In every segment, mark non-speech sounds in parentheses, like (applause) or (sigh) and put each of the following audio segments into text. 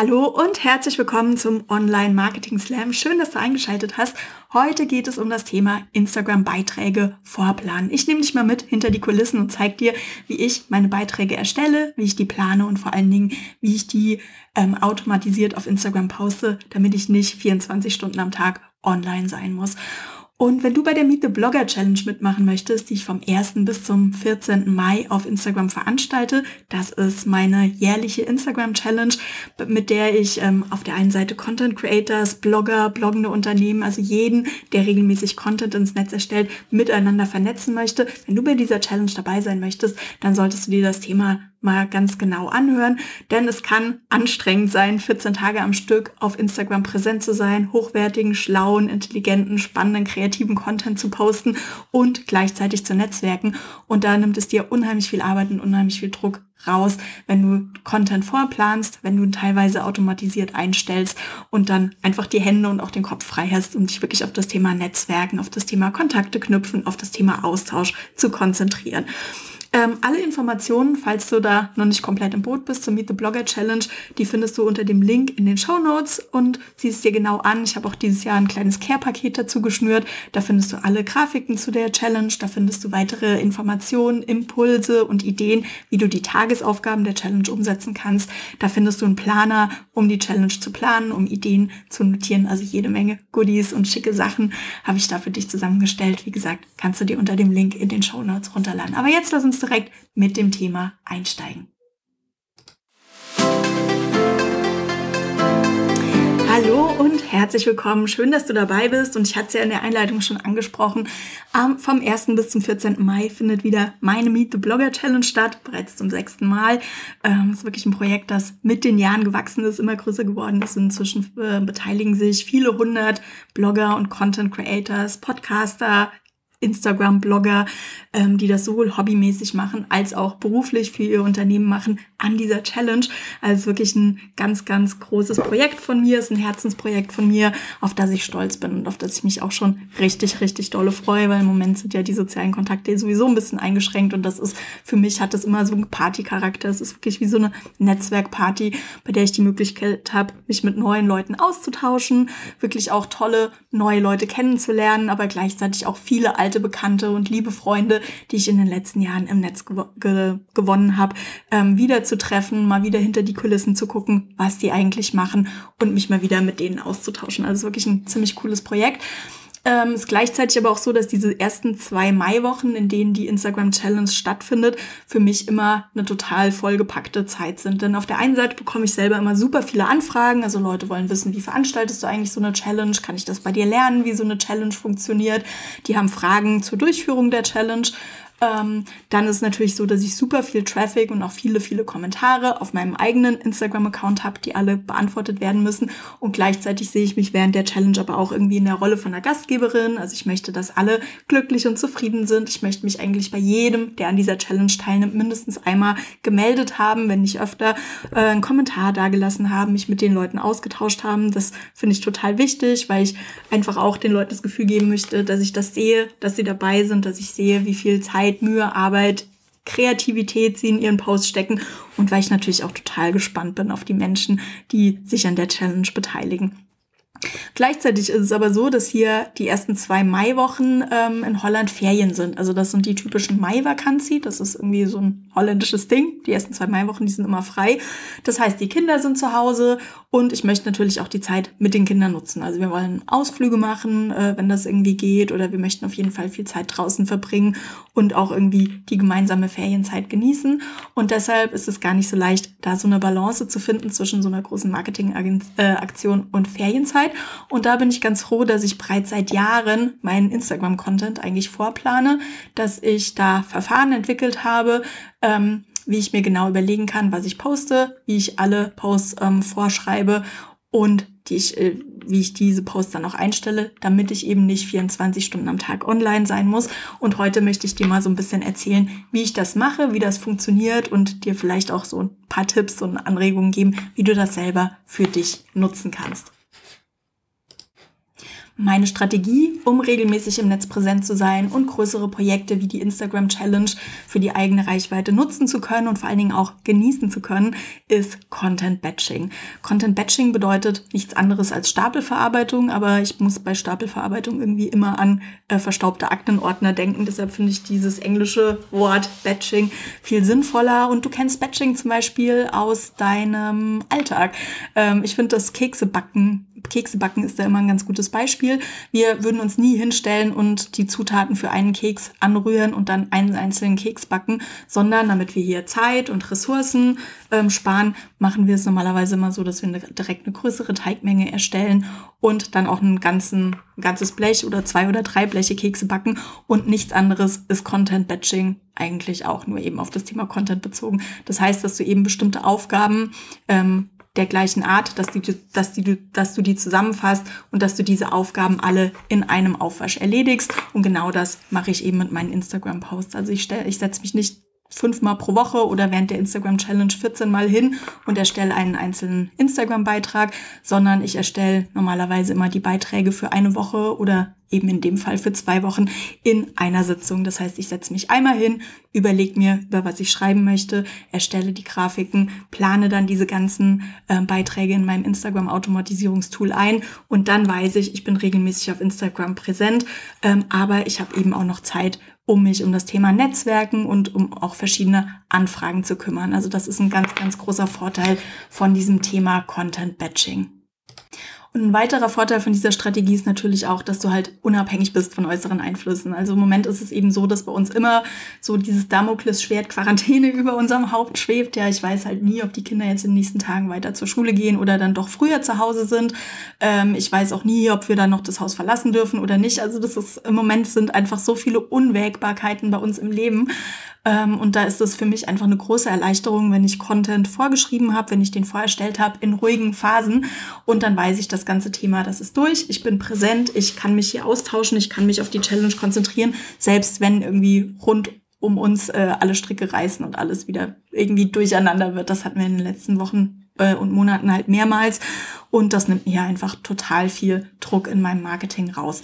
Hallo und herzlich willkommen zum Online Marketing Slam. Schön, dass du eingeschaltet hast. Heute geht es um das Thema Instagram Beiträge vorplanen. Ich nehme dich mal mit hinter die Kulissen und zeige dir, wie ich meine Beiträge erstelle, wie ich die plane und vor allen Dingen, wie ich die ähm, automatisiert auf Instagram poste, damit ich nicht 24 Stunden am Tag online sein muss. Und wenn du bei der Meet the Blogger Challenge mitmachen möchtest, die ich vom 1. bis zum 14. Mai auf Instagram veranstalte, das ist meine jährliche Instagram Challenge, mit der ich ähm, auf der einen Seite Content Creators, Blogger, bloggende Unternehmen, also jeden, der regelmäßig Content ins Netz erstellt, miteinander vernetzen möchte. Wenn du bei dieser Challenge dabei sein möchtest, dann solltest du dir das Thema mal ganz genau anhören, denn es kann anstrengend sein, 14 Tage am Stück auf Instagram präsent zu sein, hochwertigen, schlauen, intelligenten, spannenden, kreativen Content zu posten und gleichzeitig zu netzwerken. Und da nimmt es dir unheimlich viel Arbeit und unheimlich viel Druck raus, wenn du Content vorplanst, wenn du ihn teilweise automatisiert einstellst und dann einfach die Hände und auch den Kopf frei hast, um dich wirklich auf das Thema Netzwerken, auf das Thema Kontakte knüpfen, auf das Thema Austausch zu konzentrieren. Ähm, alle Informationen, falls du da noch nicht komplett im Boot bist, zur Meet the Blogger Challenge, die findest du unter dem Link in den Show Notes und siehst dir genau an. Ich habe auch dieses Jahr ein kleines Care-Paket dazu geschnürt. Da findest du alle Grafiken zu der Challenge, da findest du weitere Informationen, Impulse und Ideen, wie du die Tagesaufgaben der Challenge umsetzen kannst. Da findest du einen Planer, um die Challenge zu planen, um Ideen zu notieren. Also jede Menge Goodies und schicke Sachen habe ich da für dich zusammengestellt. Wie gesagt, kannst du dir unter dem Link in den Show Notes runterladen. Aber jetzt lass uns direkt mit dem Thema einsteigen. Hallo und herzlich willkommen. Schön, dass du dabei bist. Und ich hatte es ja in der Einleitung schon angesprochen. Ähm, vom 1. bis zum 14. Mai findet wieder meine Meet the Blogger Challenge statt. Bereits zum sechsten Mal. Ähm, ist wirklich ein Projekt, das mit den Jahren gewachsen ist, immer größer geworden ist. Inzwischen äh, beteiligen sich viele hundert Blogger und Content Creators, Podcaster, Instagram-Blogger, ähm, die das sowohl hobbymäßig machen als auch beruflich für ihr Unternehmen machen, an dieser Challenge. Also wirklich ein ganz, ganz großes Projekt von mir, ist ein Herzensprojekt von mir, auf das ich stolz bin und auf das ich mich auch schon richtig, richtig dolle freue, weil im Moment sind ja die sozialen Kontakte sowieso ein bisschen eingeschränkt und das ist, für mich hat das immer so einen Partycharakter. Es ist wirklich wie so eine Netzwerkparty, bei der ich die Möglichkeit habe, mich mit neuen Leuten auszutauschen, wirklich auch tolle neue Leute kennenzulernen, aber gleichzeitig auch viele alte alte Bekannte und liebe Freunde, die ich in den letzten Jahren im Netz gew ge gewonnen habe, ähm, wieder zu treffen, mal wieder hinter die Kulissen zu gucken, was die eigentlich machen und mich mal wieder mit denen auszutauschen. Also wirklich ein ziemlich cooles Projekt. Ähm, ist gleichzeitig aber auch so, dass diese ersten zwei Maiwochen, in denen die Instagram Challenge stattfindet, für mich immer eine total vollgepackte Zeit sind. Denn auf der einen Seite bekomme ich selber immer super viele Anfragen. Also Leute wollen wissen, wie veranstaltest du eigentlich so eine Challenge? Kann ich das bei dir lernen, wie so eine Challenge funktioniert? Die haben Fragen zur Durchführung der Challenge. Ähm, dann ist natürlich so, dass ich super viel Traffic und auch viele, viele Kommentare auf meinem eigenen Instagram-Account habe, die alle beantwortet werden müssen. Und gleichzeitig sehe ich mich während der Challenge aber auch irgendwie in der Rolle von einer Gastgeberin. Also ich möchte, dass alle glücklich und zufrieden sind. Ich möchte mich eigentlich bei jedem, der an dieser Challenge teilnimmt, mindestens einmal gemeldet haben, wenn nicht öfter, äh, einen Kommentar dagelassen haben, mich mit den Leuten ausgetauscht haben. Das finde ich total wichtig, weil ich einfach auch den Leuten das Gefühl geben möchte, dass ich das sehe, dass sie dabei sind, dass ich sehe, wie viel Zeit Zeit, Mühe, Arbeit, Kreativität sie in ihren Post stecken und weil ich natürlich auch total gespannt bin auf die Menschen, die sich an der Challenge beteiligen. Gleichzeitig ist es aber so, dass hier die ersten zwei Maiwochen ähm, in Holland Ferien sind. Also das sind die typischen Mai-Vakanzi. Das ist irgendwie so ein holländisches Ding. Die ersten zwei Maiwochen, die sind immer frei. Das heißt, die Kinder sind zu Hause und ich möchte natürlich auch die Zeit mit den Kindern nutzen. Also wir wollen Ausflüge machen, äh, wenn das irgendwie geht, oder wir möchten auf jeden Fall viel Zeit draußen verbringen und auch irgendwie die gemeinsame Ferienzeit genießen. Und deshalb ist es gar nicht so leicht, da so eine Balance zu finden zwischen so einer großen Marketingaktion äh, und Ferienzeit. Zeit. Und da bin ich ganz froh, dass ich bereits seit Jahren meinen Instagram-Content eigentlich vorplane, dass ich da Verfahren entwickelt habe, ähm, wie ich mir genau überlegen kann, was ich poste, wie ich alle Posts ähm, vorschreibe und die ich, äh, wie ich diese Posts dann auch einstelle, damit ich eben nicht 24 Stunden am Tag online sein muss. Und heute möchte ich dir mal so ein bisschen erzählen, wie ich das mache, wie das funktioniert und dir vielleicht auch so ein paar Tipps und Anregungen geben, wie du das selber für dich nutzen kannst. Meine Strategie, um regelmäßig im Netz präsent zu sein und größere Projekte wie die Instagram Challenge für die eigene Reichweite nutzen zu können und vor allen Dingen auch genießen zu können, ist Content Batching. Content Batching bedeutet nichts anderes als Stapelverarbeitung, aber ich muss bei Stapelverarbeitung irgendwie immer an äh, verstaubte Aktenordner denken. Deshalb finde ich dieses englische Wort Batching viel sinnvoller. Und du kennst Batching zum Beispiel aus deinem Alltag. Ähm, ich finde das Keksebacken Kekse backen ist da immer ein ganz gutes Beispiel. Wir würden uns nie hinstellen und die Zutaten für einen Keks anrühren und dann einen einzelnen Keks backen, sondern damit wir hier Zeit und Ressourcen ähm, sparen, machen wir es normalerweise immer so, dass wir eine, direkt eine größere Teigmenge erstellen und dann auch ein, ganzen, ein ganzes Blech oder zwei oder drei Bleche Kekse backen und nichts anderes ist Content Batching eigentlich auch nur eben auf das Thema Content bezogen. Das heißt, dass du eben bestimmte Aufgaben ähm, der gleichen Art, dass, die, dass, die, dass du die zusammenfasst und dass du diese Aufgaben alle in einem Aufwasch erledigst. Und genau das mache ich eben mit meinen Instagram-Posts. Also ich, ich setze mich nicht fünfmal pro Woche oder während der Instagram Challenge 14 Mal hin und erstelle einen einzelnen Instagram Beitrag, sondern ich erstelle normalerweise immer die Beiträge für eine Woche oder eben in dem Fall für zwei Wochen in einer Sitzung. Das heißt, ich setze mich einmal hin, überlege mir, über was ich schreiben möchte, erstelle die Grafiken, plane dann diese ganzen äh, Beiträge in meinem Instagram-Automatisierungstool ein und dann weiß ich, ich bin regelmäßig auf Instagram präsent, ähm, aber ich habe eben auch noch Zeit, um mich um das Thema Netzwerken und um auch verschiedene Anfragen zu kümmern. Also das ist ein ganz, ganz großer Vorteil von diesem Thema Content Batching. Und ein weiterer Vorteil von dieser Strategie ist natürlich auch, dass du halt unabhängig bist von äußeren Einflüssen. Also im Moment ist es eben so, dass bei uns immer so dieses Damoklesschwert Quarantäne (laughs) über unserem Haupt schwebt. Ja, ich weiß halt nie, ob die Kinder jetzt in den nächsten Tagen weiter zur Schule gehen oder dann doch früher zu Hause sind. Ähm, ich weiß auch nie, ob wir dann noch das Haus verlassen dürfen oder nicht. Also das ist im Moment sind einfach so viele Unwägbarkeiten bei uns im Leben. Ähm, und da ist es für mich einfach eine große Erleichterung, wenn ich Content vorgeschrieben habe, wenn ich den vorerstellt habe in ruhigen Phasen. Und dann weiß ich, das ganze Thema, das ist durch. Ich bin präsent, ich kann mich hier austauschen, ich kann mich auf die Challenge konzentrieren, selbst wenn irgendwie rund um uns äh, alle Stricke reißen und alles wieder irgendwie durcheinander wird. Das hatten wir in den letzten Wochen äh, und Monaten halt mehrmals. Und das nimmt mir einfach total viel Druck in meinem Marketing raus.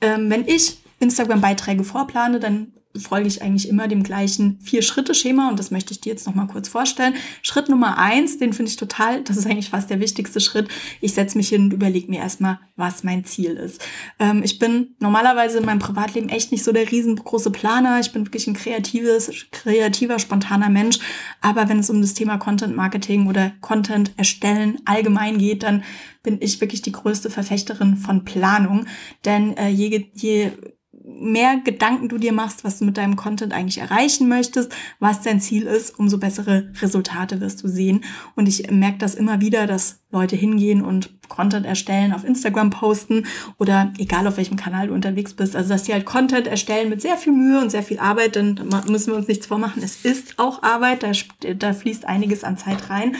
Ähm, wenn ich Instagram-Beiträge vorplane, dann folge ich eigentlich immer dem gleichen Vier-Schritte-Schema und das möchte ich dir jetzt nochmal kurz vorstellen. Schritt Nummer eins, den finde ich total, das ist eigentlich fast der wichtigste Schritt. Ich setze mich hin und überlege mir erstmal, was mein Ziel ist. Ähm, ich bin normalerweise in meinem Privatleben echt nicht so der riesengroße Planer. Ich bin wirklich ein kreatives, kreativer, spontaner Mensch. Aber wenn es um das Thema Content Marketing oder Content erstellen allgemein geht, dann bin ich wirklich die größte Verfechterin von Planung. Denn äh, je, je mehr Gedanken du dir machst, was du mit deinem Content eigentlich erreichen möchtest, was dein Ziel ist, umso bessere Resultate wirst du sehen. Und ich merke das immer wieder, dass Leute hingehen und Content erstellen, auf Instagram posten oder egal auf welchem Kanal du unterwegs bist. Also dass die halt Content erstellen mit sehr viel Mühe und sehr viel Arbeit, denn da müssen wir uns nichts vormachen. Es ist auch Arbeit, da, da fließt einiges an Zeit rein.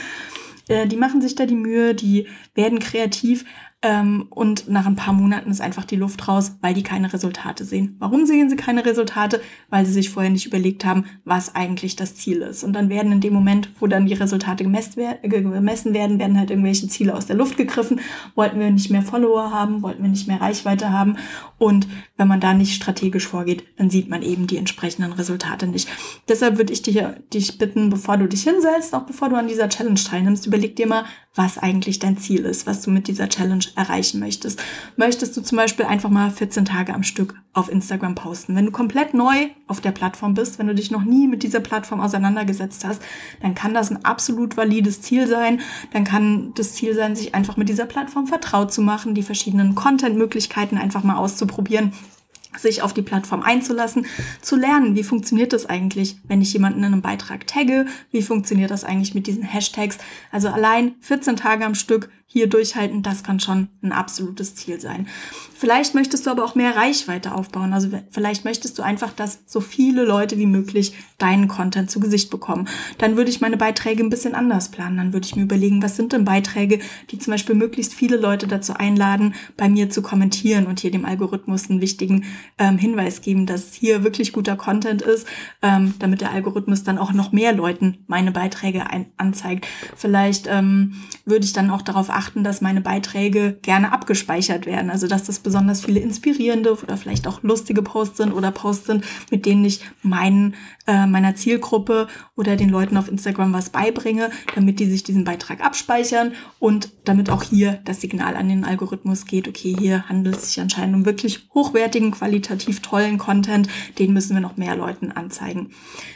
Äh, die machen sich da die Mühe, die werden kreativ, ähm, und nach ein paar Monaten ist einfach die Luft raus, weil die keine Resultate sehen. Warum sehen sie keine Resultate? Weil sie sich vorher nicht überlegt haben, was eigentlich das Ziel ist. Und dann werden in dem Moment, wo dann die Resultate gemessen werden, werden halt irgendwelche Ziele aus der Luft gegriffen. Wollten wir nicht mehr Follower haben, wollten wir nicht mehr Reichweite haben. Und wenn man da nicht strategisch vorgeht, dann sieht man eben die entsprechenden Resultate nicht. Deshalb würde ich dich, dich bitten, bevor du dich hinsetzt, auch bevor du an dieser Challenge teilnimmst, überleg dir mal, was eigentlich dein Ziel ist, was du mit dieser Challenge erreichen möchtest. Möchtest du zum Beispiel einfach mal 14 Tage am Stück auf Instagram posten? Wenn du komplett neu auf der Plattform bist, wenn du dich noch nie mit dieser Plattform auseinandergesetzt hast, dann kann das ein absolut valides Ziel sein. Dann kann das Ziel sein, sich einfach mit dieser Plattform vertraut zu machen, die verschiedenen Content-Möglichkeiten einfach mal auszuprobieren sich auf die Plattform einzulassen, zu lernen, wie funktioniert das eigentlich, wenn ich jemanden in einem Beitrag tagge, wie funktioniert das eigentlich mit diesen Hashtags. Also allein 14 Tage am Stück hier durchhalten, das kann schon ein absolutes Ziel sein. Vielleicht möchtest du aber auch mehr Reichweite aufbauen. Also vielleicht möchtest du einfach, dass so viele Leute wie möglich deinen Content zu Gesicht bekommen. Dann würde ich meine Beiträge ein bisschen anders planen. Dann würde ich mir überlegen, was sind denn Beiträge, die zum Beispiel möglichst viele Leute dazu einladen, bei mir zu kommentieren und hier dem Algorithmus einen wichtigen ähm, Hinweis geben, dass hier wirklich guter Content ist, ähm, damit der Algorithmus dann auch noch mehr Leuten meine Beiträge anzeigt. Vielleicht ähm, würde ich dann auch darauf achten, dass meine Beiträge gerne abgespeichert werden. Also dass das besonders viele inspirierende oder vielleicht auch lustige Posts sind oder Posts sind, mit denen ich meinen, äh, meiner Zielgruppe oder den Leuten auf Instagram was beibringe, damit die sich diesen Beitrag abspeichern und damit auch hier das Signal an den Algorithmus geht, okay, hier handelt es sich anscheinend um wirklich hochwertigen, qualitativ tollen Content, den müssen wir noch mehr Leuten anzeigen.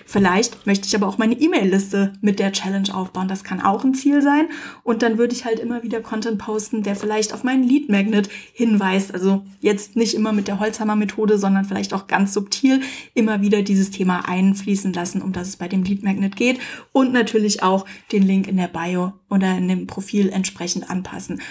Vielleicht möchte ich aber auch meine E-Mail-Liste mit der Challenge aufbauen. Das kann auch ein Ziel sein. Und dann würde ich halt immer wieder Content posten, der vielleicht auf meinen Lead Magnet hinweist. Also jetzt nicht immer mit der Holzhammer-Methode, sondern vielleicht auch ganz subtil immer wieder dieses Thema einfließen lassen, um das es bei dem Lead Magnet geht. Und natürlich auch den Link in der Bio oder in dem Profil entsprechend anpassen.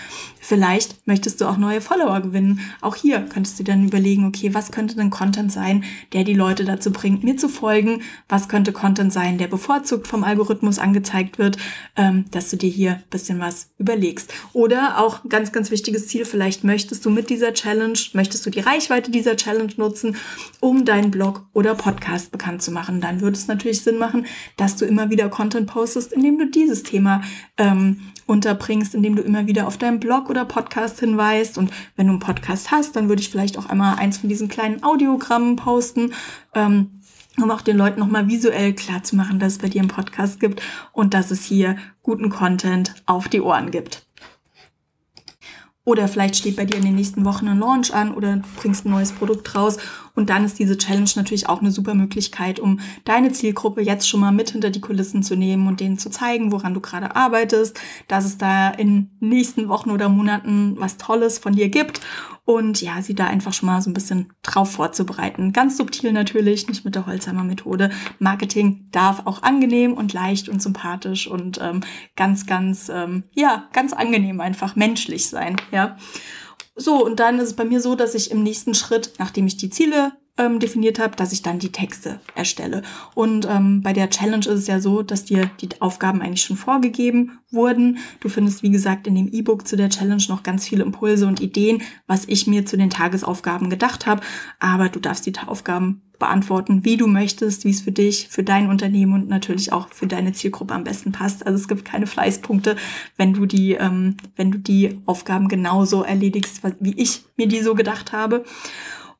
Vielleicht möchtest du auch neue Follower gewinnen. Auch hier könntest du dann überlegen, okay, was könnte denn Content sein, der die Leute dazu bringt, mir zu folgen? Was könnte Content sein, der bevorzugt vom Algorithmus angezeigt wird, ähm, dass du dir hier ein bisschen was überlegst. Oder auch ganz, ganz wichtiges Ziel, vielleicht möchtest du mit dieser Challenge, möchtest du die Reichweite dieser Challenge nutzen, um deinen Blog oder Podcast bekannt zu machen. Dann würde es natürlich Sinn machen, dass du immer wieder Content postest, indem du dieses Thema ähm, unterbringst, indem du immer wieder auf deinem Blog oder Podcast hinweist. Und wenn du einen Podcast hast, dann würde ich vielleicht auch einmal eins von diesen kleinen Audiogrammen posten. Ähm, um auch den Leuten nochmal visuell klar zu machen, dass es bei dir einen Podcast gibt und dass es hier guten Content auf die Ohren gibt. Oder vielleicht steht bei dir in den nächsten Wochen ein Launch an oder du bringst ein neues Produkt raus. Und dann ist diese Challenge natürlich auch eine super Möglichkeit, um deine Zielgruppe jetzt schon mal mit hinter die Kulissen zu nehmen und denen zu zeigen, woran du gerade arbeitest, dass es da in nächsten Wochen oder Monaten was Tolles von dir gibt und ja, sie da einfach schon mal so ein bisschen drauf vorzubereiten. Ganz subtil natürlich, nicht mit der Holzheimer Methode. Marketing darf auch angenehm und leicht und sympathisch und ähm, ganz, ganz, ähm, ja, ganz angenehm einfach menschlich sein, ja. So, und dann ist es bei mir so, dass ich im nächsten Schritt, nachdem ich die Ziele ähm, definiert habe, dass ich dann die Texte erstelle. Und ähm, bei der Challenge ist es ja so, dass dir die Aufgaben eigentlich schon vorgegeben wurden. Du findest, wie gesagt, in dem E-Book zu der Challenge noch ganz viele Impulse und Ideen, was ich mir zu den Tagesaufgaben gedacht habe. Aber du darfst die Aufgaben beantworten, wie du möchtest, wie es für dich, für dein Unternehmen und natürlich auch für deine Zielgruppe am besten passt. Also es gibt keine Fleißpunkte, wenn du die, ähm, wenn du die Aufgaben genauso erledigst, wie ich mir die so gedacht habe.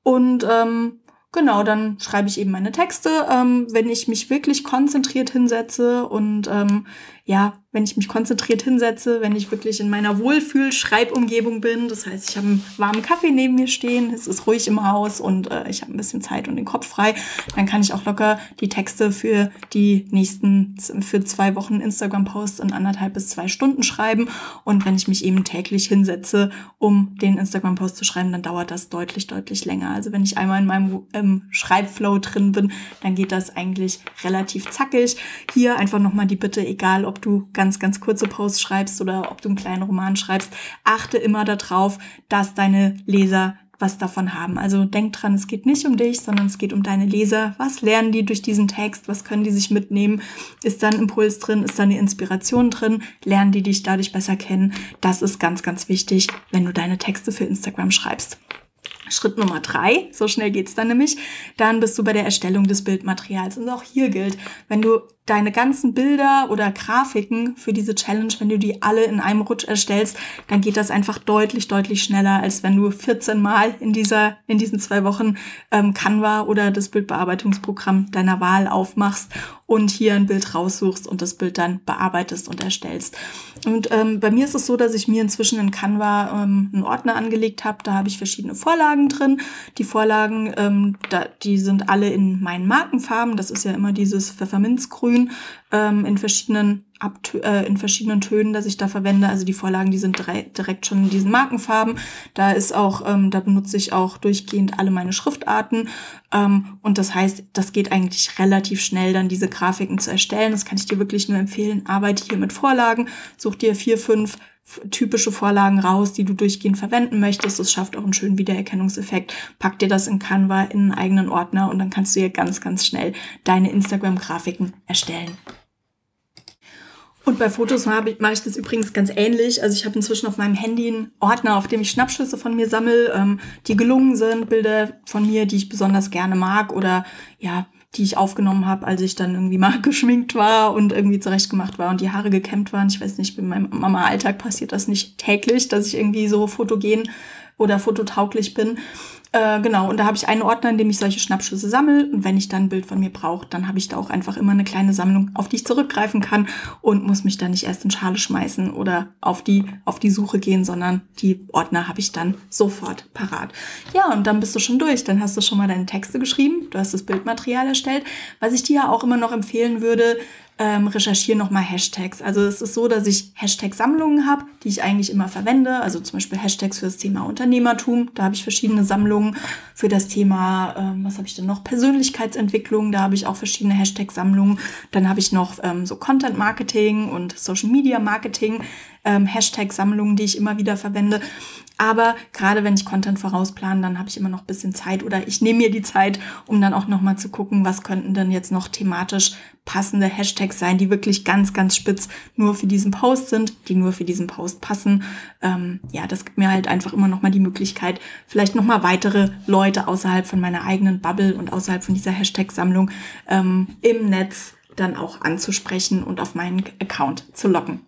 Und ähm, Genau, dann schreibe ich eben meine Texte. Ähm, wenn ich mich wirklich konzentriert hinsetze und ähm, ja, wenn ich mich konzentriert hinsetze, wenn ich wirklich in meiner Wohlfühl-Schreibumgebung bin. Das heißt, ich habe einen warmen Kaffee neben mir stehen, es ist ruhig im Haus und äh, ich habe ein bisschen Zeit und den Kopf frei. Dann kann ich auch locker die Texte für die nächsten, für zwei Wochen Instagram-Posts in anderthalb bis zwei Stunden schreiben. Und wenn ich mich eben täglich hinsetze, um den Instagram-Post zu schreiben, dann dauert das deutlich, deutlich länger. Also wenn ich einmal in meinem ähm, Schreibflow drin bin, dann geht das eigentlich relativ zackig. Hier einfach nochmal die Bitte, egal ob du ganz, ganz kurze Posts schreibst oder ob du einen kleinen Roman schreibst, achte immer darauf, dass deine Leser was davon haben. Also denk dran, es geht nicht um dich, sondern es geht um deine Leser. Was lernen die durch diesen Text? Was können die sich mitnehmen? Ist da ein Impuls drin? Ist da eine Inspiration drin? Lernen die dich dadurch besser kennen? Das ist ganz, ganz wichtig, wenn du deine Texte für Instagram schreibst. Schritt Nummer drei, so schnell geht's dann nämlich, dann bist du bei der Erstellung des Bildmaterials. Und auch hier gilt, wenn du deine ganzen Bilder oder Grafiken für diese Challenge, wenn du die alle in einem Rutsch erstellst, dann geht das einfach deutlich, deutlich schneller, als wenn du 14 Mal in dieser, in diesen zwei Wochen ähm, Canva oder das Bildbearbeitungsprogramm deiner Wahl aufmachst und hier ein Bild raussuchst und das Bild dann bearbeitest und erstellst. Und ähm, bei mir ist es so, dass ich mir inzwischen in Canva ähm, einen Ordner angelegt habe. Da habe ich verschiedene Vorlagen drin. Die Vorlagen, ähm, da, die sind alle in meinen Markenfarben. Das ist ja immer dieses Pfefferminzgrün grün ähm, in verschiedenen äh, in verschiedenen Tönen, dass ich da verwende. Also die Vorlagen, die sind direkt schon in diesen Markenfarben. Da ist auch, ähm, da benutze ich auch durchgehend alle meine Schriftarten. Ähm, und das heißt, das geht eigentlich relativ schnell, dann diese Grafiken zu erstellen. Das kann ich dir wirklich nur empfehlen. Arbeite hier mit Vorlagen, such dir vier, fünf typische Vorlagen raus, die du durchgehend verwenden möchtest. Das schafft auch einen schönen Wiedererkennungseffekt. Pack dir das in Canva in einen eigenen Ordner und dann kannst du hier ganz, ganz schnell deine Instagram-Grafiken erstellen. Und bei Fotos mache ich, mache ich das übrigens ganz ähnlich. Also ich habe inzwischen auf meinem Handy einen Ordner, auf dem ich Schnappschüsse von mir sammle, ähm, die gelungen sind, Bilder von mir, die ich besonders gerne mag oder ja, die ich aufgenommen habe, als ich dann irgendwie mal (laughs) geschminkt war und irgendwie zurechtgemacht war und die Haare gekämmt waren. Ich weiß nicht, in meinem Mama-Alltag passiert das nicht täglich, dass ich irgendwie so fotogen oder fototauglich bin. Äh, genau, und da habe ich einen Ordner, in dem ich solche Schnappschüsse sammle. Und wenn ich dann ein Bild von mir brauche, dann habe ich da auch einfach immer eine kleine Sammlung, auf die ich zurückgreifen kann und muss mich dann nicht erst in Schale schmeißen oder auf die, auf die Suche gehen, sondern die Ordner habe ich dann sofort parat. Ja, und dann bist du schon durch. Dann hast du schon mal deine Texte geschrieben, du hast das Bildmaterial erstellt. Was ich dir ja auch immer noch empfehlen würde, ähm, recherchiere nochmal Hashtags. Also es ist so, dass ich Hashtag-Sammlungen habe, die ich eigentlich immer verwende. Also zum Beispiel Hashtags für das Thema Unternehmertum. Da habe ich verschiedene Sammlungen. Für das Thema, ähm, was habe ich denn noch? Persönlichkeitsentwicklung. Da habe ich auch verschiedene Hashtag-Sammlungen. Dann habe ich noch ähm, so Content-Marketing und Social-Media-Marketing. Ähm, Hashtag-Sammlungen, die ich immer wieder verwende. Aber gerade wenn ich Content vorausplane, dann habe ich immer noch ein bisschen Zeit oder ich nehme mir die Zeit, um dann auch nochmal zu gucken, was könnten denn jetzt noch thematisch passende Hashtags sein, die wirklich ganz, ganz spitz nur für diesen Post sind, die nur für diesen Post passen. Ähm, ja, das gibt mir halt einfach immer nochmal die Möglichkeit, vielleicht nochmal weitere Leute außerhalb von meiner eigenen Bubble und außerhalb von dieser Hashtag-Sammlung ähm, im Netz dann auch anzusprechen und auf meinen Account zu locken.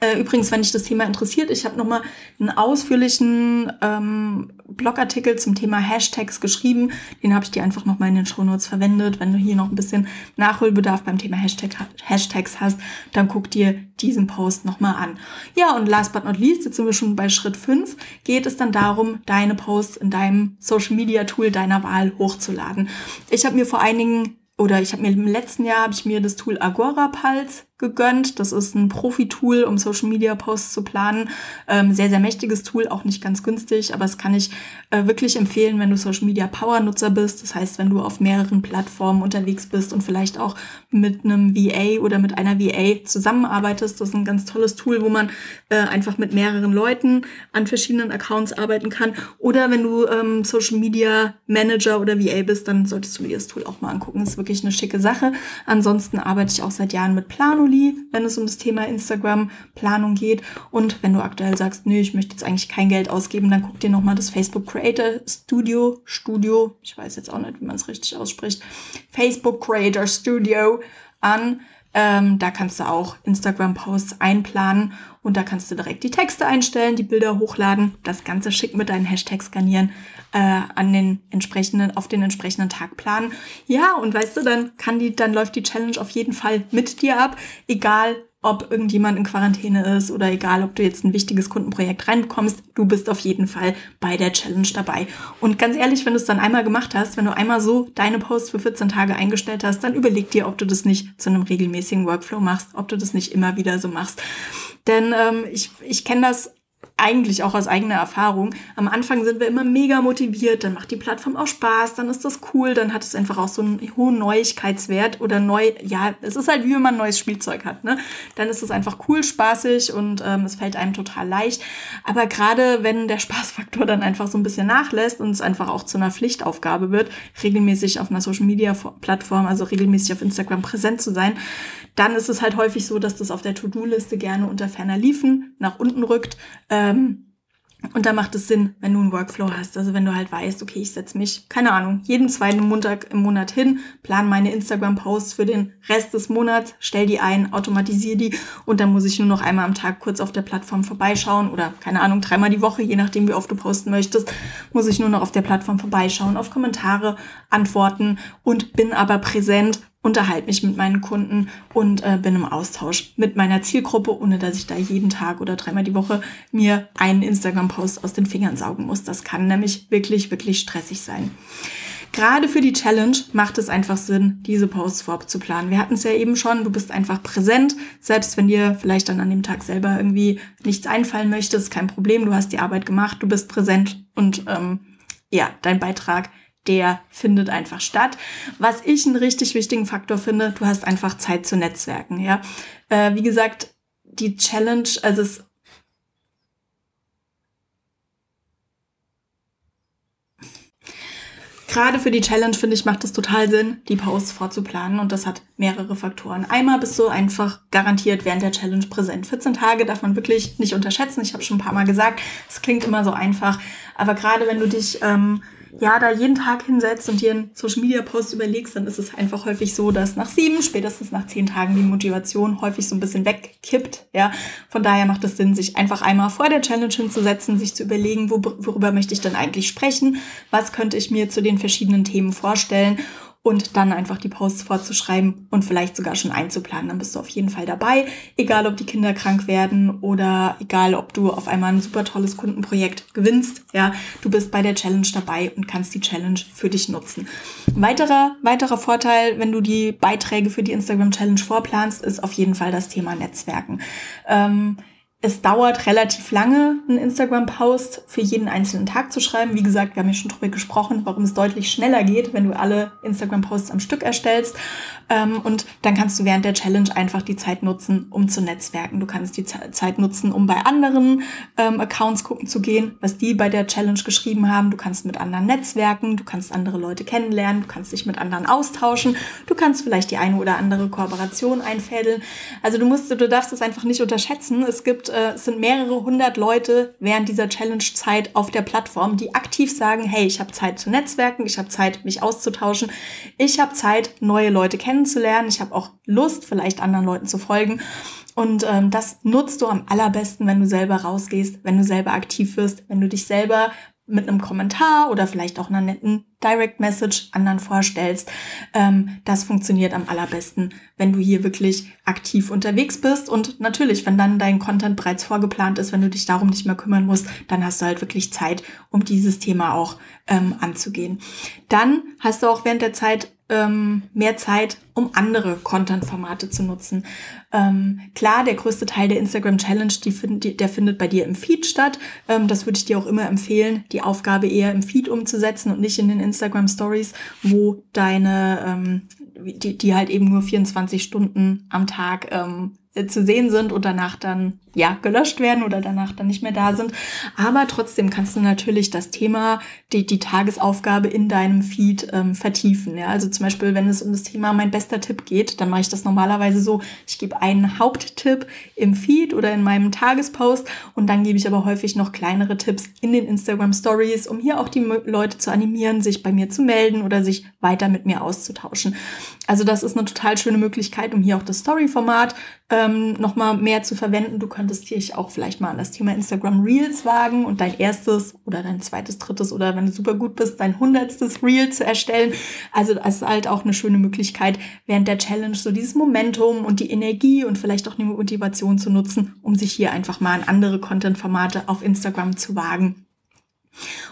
Äh, übrigens, wenn dich das Thema interessiert, ich habe nochmal einen ausführlichen ähm, Blogartikel zum Thema Hashtags geschrieben. Den habe ich dir einfach nochmal in den Shownotes verwendet. Wenn du hier noch ein bisschen Nachholbedarf beim Thema Hashtag, Hashtags hast, dann guck dir diesen Post nochmal an. Ja, und last but not least, jetzt sind wir schon bei Schritt 5, geht es dann darum, deine Posts in deinem Social Media Tool deiner Wahl hochzuladen. Ich habe mir vor einigen oder ich habe mir im letzten Jahr habe ich mir das Tool Agora Pulse gegönnt. Das ist ein Profi-Tool, um Social Media Posts zu planen. Ähm, sehr, sehr mächtiges Tool, auch nicht ganz günstig, aber es kann ich äh, wirklich empfehlen, wenn du Social Media Power Nutzer bist. Das heißt, wenn du auf mehreren Plattformen unterwegs bist und vielleicht auch mit einem VA oder mit einer VA zusammenarbeitest. Das ist ein ganz tolles Tool, wo man äh, einfach mit mehreren Leuten an verschiedenen Accounts arbeiten kann. Oder wenn du ähm, Social Media Manager oder VA bist, dann solltest du dir das Tool auch mal angucken. Das ist wirklich eine schicke Sache. Ansonsten arbeite ich auch seit Jahren mit Plano Juli, wenn es um das Thema Instagram-Planung geht. Und wenn du aktuell sagst, nö, ich möchte jetzt eigentlich kein Geld ausgeben, dann guck dir nochmal das Facebook Creator Studio, Studio, ich weiß jetzt auch nicht, wie man es richtig ausspricht, Facebook Creator Studio an. Ähm, da kannst du auch Instagram-Posts einplanen und da kannst du direkt die Texte einstellen, die Bilder hochladen, das Ganze schick mit deinen Hashtags skanieren, äh, an den entsprechenden, auf den entsprechenden Tag planen. Ja, und weißt du, dann kann die, dann läuft die Challenge auf jeden Fall mit dir ab, egal ob irgendjemand in Quarantäne ist oder egal, ob du jetzt ein wichtiges Kundenprojekt reinbekommst, du bist auf jeden Fall bei der Challenge dabei. Und ganz ehrlich, wenn du es dann einmal gemacht hast, wenn du einmal so deine Posts für 14 Tage eingestellt hast, dann überleg dir, ob du das nicht zu einem regelmäßigen Workflow machst, ob du das nicht immer wieder so machst. Denn ähm, ich, ich kenne das eigentlich auch aus eigener Erfahrung. Am Anfang sind wir immer mega motiviert, dann macht die Plattform auch Spaß, dann ist das cool, dann hat es einfach auch so einen hohen Neuigkeitswert oder neu, ja, es ist halt wie wenn man ein neues Spielzeug hat, ne? Dann ist es einfach cool, spaßig und ähm, es fällt einem total leicht. Aber gerade wenn der Spaßfaktor dann einfach so ein bisschen nachlässt und es einfach auch zu einer Pflichtaufgabe wird, regelmäßig auf einer Social Media Plattform, also regelmäßig auf Instagram präsent zu sein, dann ist es halt häufig so, dass das auf der To-Do-Liste gerne unter ferner liefen nach unten rückt. Ähm, und da macht es Sinn, wenn du einen Workflow hast. Also wenn du halt weißt, okay, ich setze mich, keine Ahnung, jeden zweiten Montag im Monat hin, plan meine Instagram-Posts für den Rest des Monats, stell die ein, automatisiere die und dann muss ich nur noch einmal am Tag kurz auf der Plattform vorbeischauen oder keine Ahnung, dreimal die Woche, je nachdem, wie oft du posten möchtest, muss ich nur noch auf der Plattform vorbeischauen, auf Kommentare antworten und bin aber präsent unterhalte mich mit meinen Kunden und äh, bin im Austausch mit meiner Zielgruppe, ohne dass ich da jeden Tag oder dreimal die Woche mir einen Instagram-Post aus den Fingern saugen muss. Das kann nämlich wirklich, wirklich stressig sein. Gerade für die Challenge macht es einfach Sinn, diese Posts vorab zu planen. Wir hatten es ja eben schon, du bist einfach präsent, selbst wenn dir vielleicht dann an dem Tag selber irgendwie nichts einfallen möchte, ist kein Problem, du hast die Arbeit gemacht, du bist präsent und ähm, ja, dein Beitrag der findet einfach statt. Was ich einen richtig wichtigen Faktor finde, du hast einfach Zeit zu Netzwerken, ja. Äh, wie gesagt, die Challenge, also es Gerade für die Challenge, finde ich, macht es total Sinn, die Posts vorzuplanen und das hat mehrere Faktoren. Einmal bist du einfach garantiert während der Challenge präsent. 14 Tage darf man wirklich nicht unterschätzen. Ich habe schon ein paar Mal gesagt, es klingt immer so einfach, aber gerade wenn du dich ähm, ja, da jeden Tag hinsetzt und dir einen Social Media Post überlegst, dann ist es einfach häufig so, dass nach sieben, spätestens nach zehn Tagen die Motivation häufig so ein bisschen wegkippt. Ja, von daher macht es Sinn, sich einfach einmal vor der Challenge hinzusetzen, sich zu überlegen, worüber möchte ich denn eigentlich sprechen? Was könnte ich mir zu den verschiedenen Themen vorstellen? Und dann einfach die Posts vorzuschreiben und vielleicht sogar schon einzuplanen. Dann bist du auf jeden Fall dabei, egal ob die Kinder krank werden oder egal ob du auf einmal ein super tolles Kundenprojekt gewinnst. Ja, du bist bei der Challenge dabei und kannst die Challenge für dich nutzen. weiterer, weiterer Vorteil, wenn du die Beiträge für die Instagram Challenge vorplanst, ist auf jeden Fall das Thema Netzwerken. Ähm, es dauert relativ lange, einen Instagram-Post für jeden einzelnen Tag zu schreiben. Wie gesagt, wir haben ja schon drüber gesprochen, warum es deutlich schneller geht, wenn du alle Instagram-Posts am Stück erstellst. Ähm, und dann kannst du während der Challenge einfach die Zeit nutzen, um zu netzwerken. Du kannst die Zeit nutzen, um bei anderen ähm, Accounts gucken zu gehen, was die bei der Challenge geschrieben haben. Du kannst mit anderen netzwerken, du kannst andere Leute kennenlernen, du kannst dich mit anderen austauschen, du kannst vielleicht die eine oder andere Kooperation einfädeln. Also du musst, du darfst es einfach nicht unterschätzen. Es gibt, äh, sind mehrere hundert Leute während dieser Challenge-Zeit auf der Plattform, die aktiv sagen, hey, ich habe Zeit zu netzwerken, ich habe Zeit, mich auszutauschen, ich habe Zeit, neue Leute kennenzulernen kennenzulernen. Ich habe auch Lust, vielleicht anderen Leuten zu folgen. Und ähm, das nutzt du am allerbesten, wenn du selber rausgehst, wenn du selber aktiv wirst, wenn du dich selber mit einem Kommentar oder vielleicht auch einer netten Direct Message anderen vorstellst. Ähm, das funktioniert am allerbesten, wenn du hier wirklich aktiv unterwegs bist. Und natürlich, wenn dann dein Content bereits vorgeplant ist, wenn du dich darum nicht mehr kümmern musst, dann hast du halt wirklich Zeit, um dieses Thema auch ähm, anzugehen. Dann hast du auch während der Zeit ähm, mehr Zeit, um andere Content-Formate zu nutzen. Ähm, klar, der größte Teil der Instagram Challenge, die, die, der findet bei dir im Feed statt. Ähm, das würde ich dir auch immer empfehlen, die Aufgabe eher im Feed umzusetzen und nicht in den Instagram Stories, wo deine, ähm, die, die halt eben nur 24 Stunden am Tag ähm, zu sehen sind und danach dann ja gelöscht werden oder danach dann nicht mehr da sind. Aber trotzdem kannst du natürlich das Thema, die, die Tagesaufgabe in deinem Feed ähm, vertiefen. Ja? Also zum Beispiel, wenn es um das Thema mein bester Tipp geht, dann mache ich das normalerweise so, ich gebe einen Haupttipp im Feed oder in meinem Tagespost und dann gebe ich aber häufig noch kleinere Tipps in den Instagram Stories, um hier auch die Leute zu animieren, sich bei mir zu melden oder sich weiter mit mir auszutauschen. Also das ist eine total schöne Möglichkeit, um hier auch das Story-Format ähm, nochmal mehr zu verwenden. Du könntest dich auch vielleicht mal an das Thema Instagram Reels wagen und dein erstes oder dein zweites, drittes oder wenn du super gut bist, dein hundertstes Reel zu erstellen. Also das ist halt auch eine schöne Möglichkeit, während der Challenge so dieses Momentum und die Energie und vielleicht auch die Motivation zu nutzen, um sich hier einfach mal an andere Content-Formate auf Instagram zu wagen.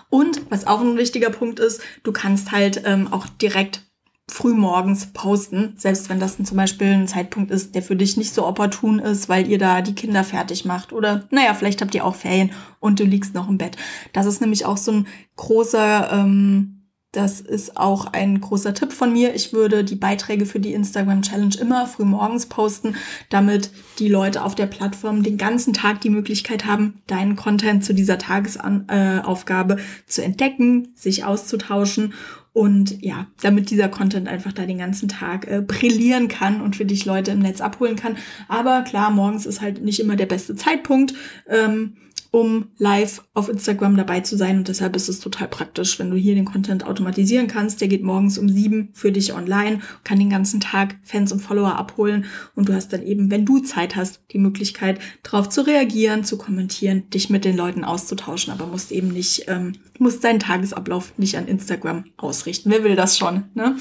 Und was auch ein wichtiger Punkt ist, du kannst halt ähm, auch direkt frühmorgens posten, selbst wenn das zum Beispiel ein Zeitpunkt ist, der für dich nicht so opportun ist, weil ihr da die Kinder fertig macht oder naja, vielleicht habt ihr auch Ferien und du liegst noch im Bett. Das ist nämlich auch so ein großer, ähm, das ist auch ein großer Tipp von mir. Ich würde die Beiträge für die Instagram Challenge immer frühmorgens posten, damit die Leute auf der Plattform den ganzen Tag die Möglichkeit haben, deinen Content zu dieser Tagesaufgabe äh, zu entdecken, sich auszutauschen und ja, damit dieser Content einfach da den ganzen Tag äh, brillieren kann und für dich Leute im Netz abholen kann. Aber klar, morgens ist halt nicht immer der beste Zeitpunkt. Ähm, um live auf Instagram dabei zu sein. Und deshalb ist es total praktisch, wenn du hier den Content automatisieren kannst. Der geht morgens um sieben für dich online, kann den ganzen Tag Fans und Follower abholen. Und du hast dann eben, wenn du Zeit hast, die Möglichkeit, darauf zu reagieren, zu kommentieren, dich mit den Leuten auszutauschen, aber musst eben nicht, ähm, musst deinen Tagesablauf nicht an Instagram ausrichten. Wer will das schon? Ne?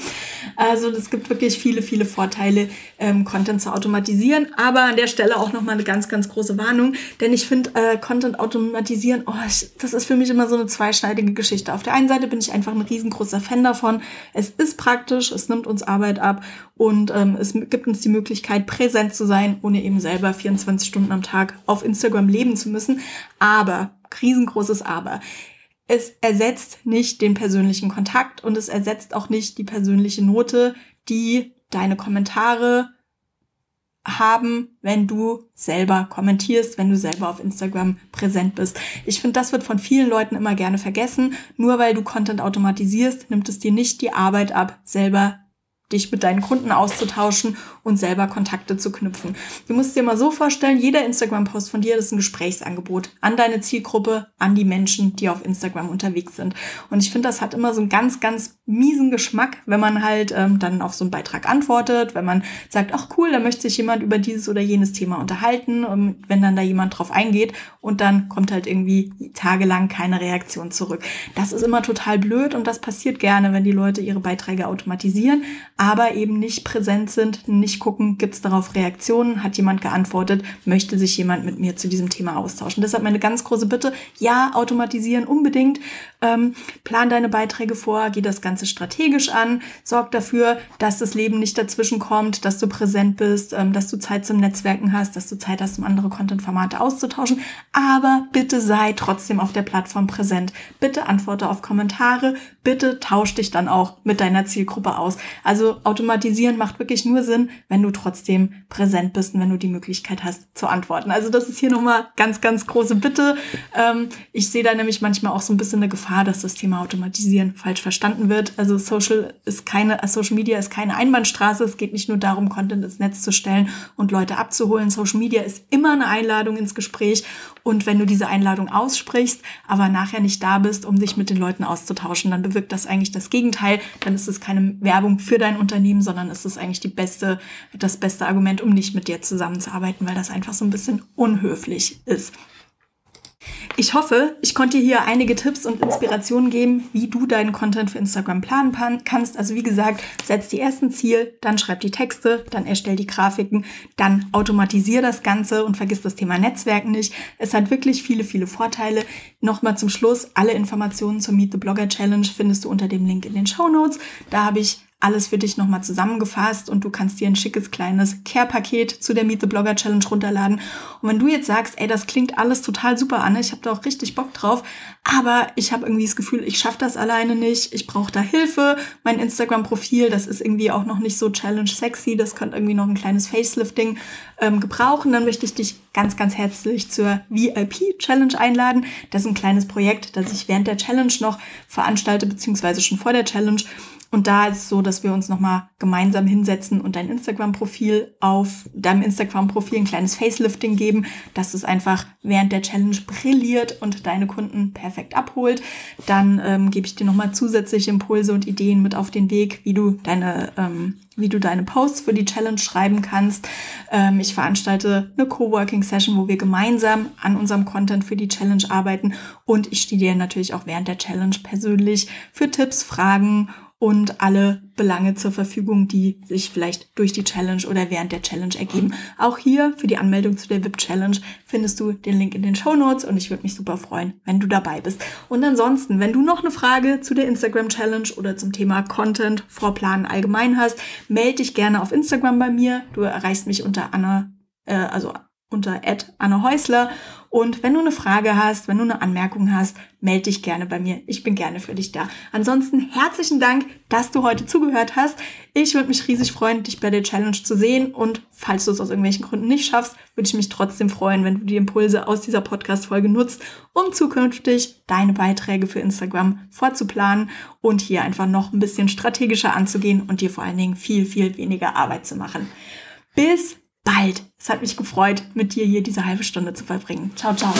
Also es gibt wirklich viele, viele Vorteile, ähm, Content zu automatisieren. Aber an der Stelle auch nochmal eine ganz, ganz große Warnung, denn ich finde äh, Content automatisieren, oh, ich, das ist für mich immer so eine zweischneidige Geschichte. Auf der einen Seite bin ich einfach ein riesengroßer Fan davon. Es ist praktisch, es nimmt uns Arbeit ab und ähm, es gibt uns die Möglichkeit, präsent zu sein, ohne eben selber 24 Stunden am Tag auf Instagram leben zu müssen. Aber, riesengroßes Aber es ersetzt nicht den persönlichen Kontakt und es ersetzt auch nicht die persönliche Note, die deine Kommentare haben, wenn du selber kommentierst, wenn du selber auf Instagram präsent bist. Ich finde, das wird von vielen Leuten immer gerne vergessen. Nur weil du Content automatisierst, nimmt es dir nicht die Arbeit ab, selber dich mit deinen Kunden auszutauschen und selber Kontakte zu knüpfen. Du musst dir mal so vorstellen, jeder Instagram-Post von dir ist ein Gesprächsangebot an deine Zielgruppe, an die Menschen, die auf Instagram unterwegs sind. Und ich finde, das hat immer so einen ganz, ganz miesen Geschmack, wenn man halt ähm, dann auf so einen Beitrag antwortet, wenn man sagt, ach cool, da möchte sich jemand über dieses oder jenes Thema unterhalten, und wenn dann da jemand drauf eingeht und dann kommt halt irgendwie tagelang keine Reaktion zurück. Das ist immer total blöd und das passiert gerne, wenn die Leute ihre Beiträge automatisieren aber eben nicht präsent sind, nicht gucken, gibt es darauf Reaktionen, hat jemand geantwortet, möchte sich jemand mit mir zu diesem Thema austauschen. Deshalb meine ganz große Bitte, ja, automatisieren unbedingt, ähm, plan deine Beiträge vor, geh das Ganze strategisch an, sorg dafür, dass das Leben nicht dazwischen kommt, dass du präsent bist, ähm, dass du Zeit zum Netzwerken hast, dass du Zeit hast, um andere Content-Formate auszutauschen, aber bitte sei trotzdem auf der Plattform präsent. Bitte antworte auf Kommentare, bitte tausch dich dann auch mit deiner Zielgruppe aus. Also automatisieren macht wirklich nur Sinn, wenn du trotzdem präsent bist und wenn du die Möglichkeit hast zu antworten. Also das ist hier nochmal ganz, ganz große Bitte. Ähm, ich sehe da nämlich manchmal auch so ein bisschen eine Gefahr, dass das Thema Automatisieren falsch verstanden wird. Also Social ist keine, Social Media ist keine Einbahnstraße. Es geht nicht nur darum, Content ins Netz zu stellen und Leute abzuholen. Social Media ist immer eine Einladung ins Gespräch. Und wenn du diese Einladung aussprichst, aber nachher nicht da bist, um dich mit den Leuten auszutauschen, dann bewirkt das eigentlich das Gegenteil. Dann ist es keine Werbung für dein Unternehmen, sondern es ist eigentlich die beste, das beste Argument, um nicht mit dir zusammenzuarbeiten, weil das einfach so ein bisschen unhöflich ist. Ich hoffe, ich konnte dir hier einige Tipps und Inspirationen geben, wie du deinen Content für Instagram planen kannst. Also wie gesagt, setz die ersten Ziel, dann schreib die Texte, dann erstell die Grafiken, dann automatisier das Ganze und vergiss das Thema Netzwerken nicht. Es hat wirklich viele, viele Vorteile. Nochmal zum Schluss, alle Informationen zur Meet the Blogger Challenge findest du unter dem Link in den Show Notes. Da habe ich alles für dich nochmal zusammengefasst und du kannst dir ein schickes kleines Care-Paket zu der Meet the Blogger Challenge runterladen. Und wenn du jetzt sagst, ey, das klingt alles total super an, ich habe da auch richtig Bock drauf, aber ich habe irgendwie das Gefühl, ich schaffe das alleine nicht, ich brauche da Hilfe, mein Instagram-Profil, das ist irgendwie auch noch nicht so challenge-sexy, das könnte irgendwie noch ein kleines Facelifting ähm, gebrauchen, dann möchte ich dich ganz, ganz herzlich zur VIP-Challenge einladen. Das ist ein kleines Projekt, das ich während der Challenge noch veranstalte, beziehungsweise schon vor der Challenge und da ist es so, dass wir uns nochmal gemeinsam hinsetzen und dein Instagram-Profil auf deinem Instagram-Profil ein kleines Facelifting geben, dass es einfach während der Challenge brilliert und deine Kunden perfekt abholt. Dann ähm, gebe ich dir nochmal zusätzliche Impulse und Ideen mit auf den Weg, wie du deine ähm, wie du deine Posts für die Challenge schreiben kannst. Ähm, ich veranstalte eine Coworking-Session, wo wir gemeinsam an unserem Content für die Challenge arbeiten und ich stehe dir natürlich auch während der Challenge persönlich für Tipps, Fragen und alle Belange zur Verfügung, die sich vielleicht durch die Challenge oder während der Challenge ergeben. Auch hier für die Anmeldung zu der VIP Challenge findest du den Link in den Show Notes und ich würde mich super freuen, wenn du dabei bist. Und ansonsten, wenn du noch eine Frage zu der Instagram Challenge oder zum Thema Content Vorplanen allgemein hast, melde dich gerne auf Instagram bei mir. Du erreichst mich unter Anna, äh, also unter Anne Häusler. Und wenn du eine Frage hast, wenn du eine Anmerkung hast, melde dich gerne bei mir. Ich bin gerne für dich da. Ansonsten herzlichen Dank, dass du heute zugehört hast. Ich würde mich riesig freuen, dich bei der Challenge zu sehen. Und falls du es aus irgendwelchen Gründen nicht schaffst, würde ich mich trotzdem freuen, wenn du die Impulse aus dieser Podcast-Folge nutzt, um zukünftig deine Beiträge für Instagram vorzuplanen und hier einfach noch ein bisschen strategischer anzugehen und dir vor allen Dingen viel, viel weniger Arbeit zu machen. Bis bald. Es hat mich gefreut, mit dir hier diese halbe Stunde zu verbringen. Ciao, ciao.